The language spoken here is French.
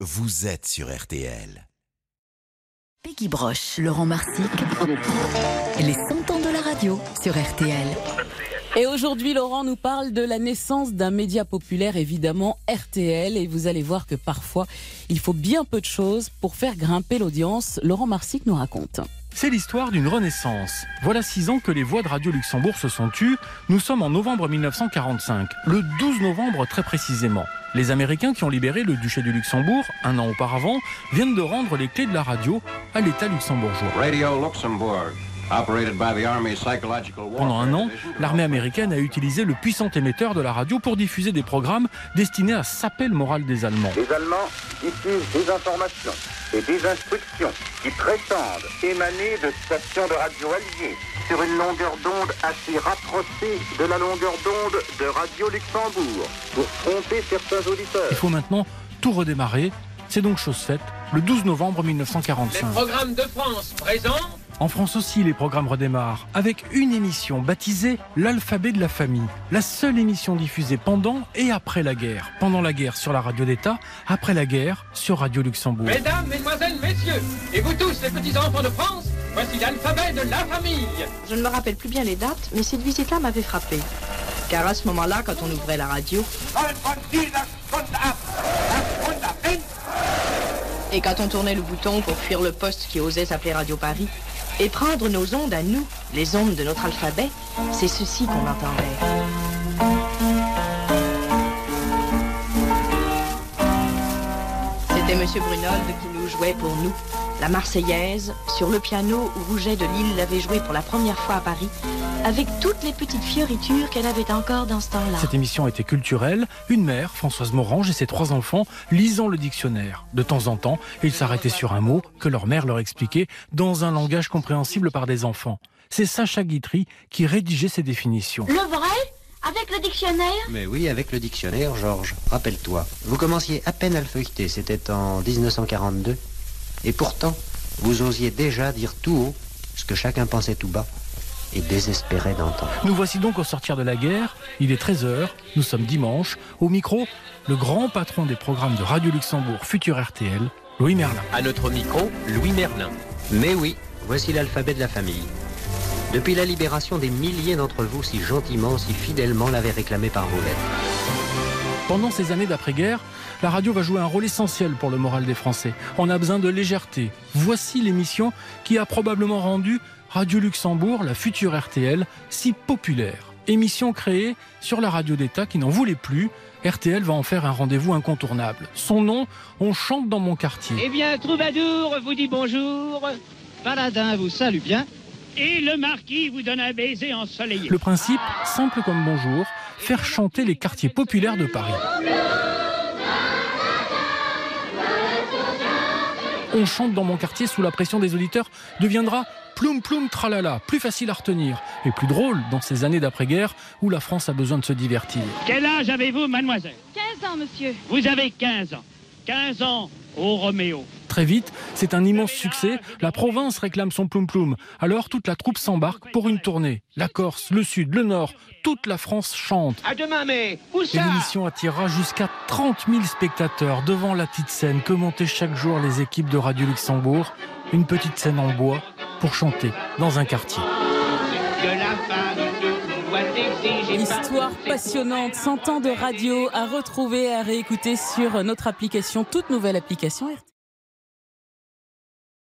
vous êtes sur RTL. Peggy Broche, Laurent Marsic, les 100 ans de la radio sur RTL. Et aujourd'hui, Laurent nous parle de la naissance d'un média populaire, évidemment RTL. Et vous allez voir que parfois, il faut bien peu de choses pour faire grimper l'audience. Laurent Marsic nous raconte. C'est l'histoire d'une renaissance. Voilà six ans que les voix de Radio Luxembourg se sont tues. Nous sommes en novembre 1945, le 12 novembre très précisément. Les Américains qui ont libéré le duché du Luxembourg un an auparavant viennent de rendre les clés de la radio à l'État luxembourgeois. Radio Luxembourg. Pendant un an, l'armée américaine a utilisé le puissant émetteur de la radio pour diffuser des programmes destinés à saper le moral des Allemands. Les Allemands diffusent des informations et des instructions qui prétendent émaner de stations de radio alliées sur une longueur d'onde assez rapprochée de la longueur d'onde de Radio Luxembourg pour tromper certains auditeurs. Il faut maintenant tout redémarrer. C'est donc chose faite le 12 novembre 1945. Les programmes de France présents en France aussi, les programmes redémarrent avec une émission baptisée L'alphabet de la famille, la seule émission diffusée pendant et après la guerre. Pendant la guerre sur la radio d'État, après la guerre sur Radio Luxembourg. Mesdames, Mesdemoiselles, Messieurs, et vous tous les petits enfants de France, voici l'alphabet de la famille. Je ne me rappelle plus bien les dates, mais cette visite-là m'avait frappé. Car à ce moment-là, quand on ouvrait la radio, et quand on tournait le bouton pour fuir le poste qui osait s'appeler Radio Paris, et prendre nos ondes à nous, les ondes de notre alphabet, c'est ceci qu'on entendait. C'était Monsieur Brunold qui nous jouait pour nous la Marseillaise sur le piano où Rouget de Lille l'avait joué pour la première fois à Paris, avec toutes les petites fioritures qu'elle avait encore dans ce temps-là. Cette émission était culturelle. Une mère, Françoise Morange, et ses trois enfants lisant le dictionnaire. De temps en temps, ils s'arrêtaient sur un mot que leur mère leur expliquait dans un langage compréhensible par des enfants. C'est Sacha Guitry qui rédigeait ces définitions. Le vrai avec le dictionnaire? Mais oui, avec le dictionnaire, Georges. Rappelle-toi. Vous commenciez à peine à le feuilleter, c'était en 1942. Et pourtant, vous osiez déjà dire tout haut ce que chacun pensait tout bas et désespérait d'entendre. Nous voici donc au sortir de la guerre. Il est 13h, nous sommes dimanche. Au micro, le grand patron des programmes de Radio Luxembourg, futur RTL, Louis Merlin. À notre micro, Louis Merlin. Mais oui, voici l'alphabet de la famille. Depuis la libération, des milliers d'entre vous si gentiment, si fidèlement l'avaient réclamé par vos lettres. Pendant ces années d'après-guerre, la radio va jouer un rôle essentiel pour le moral des Français. On a besoin de légèreté. Voici l'émission qui a probablement rendu Radio Luxembourg, la future RTL, si populaire. Émission créée sur la radio d'État qui n'en voulait plus. RTL va en faire un rendez-vous incontournable. Son nom, on chante dans mon quartier. Eh bien, Troubadour vous dit bonjour. Paladin vous salue bien. Et le marquis vous donne un baiser ensoleillé. Le principe, simple comme bonjour, faire chanter les quartiers populaires de Paris. On chante dans mon quartier sous la pression des auditeurs deviendra ploum ploum tralala, plus facile à retenir et plus drôle dans ces années d'après-guerre où la France a besoin de se divertir. Quel âge avez-vous, mademoiselle? 15 ans, monsieur. Vous avez 15 ans. 15 ans au Roméo. Très vite, c'est un immense succès. La province réclame son ploum ploum. Alors toute la troupe s'embarque pour une tournée. La Corse, le Sud, le Nord, toute la France chante. À demain, mais où Et l'émission attirera jusqu'à 30 000 spectateurs devant la petite scène que montaient chaque jour les équipes de Radio Luxembourg. Une petite scène en bois pour chanter dans un quartier. Histoire passionnante, 100 ans de radio à retrouver, à réécouter sur notre application, toute nouvelle application RT.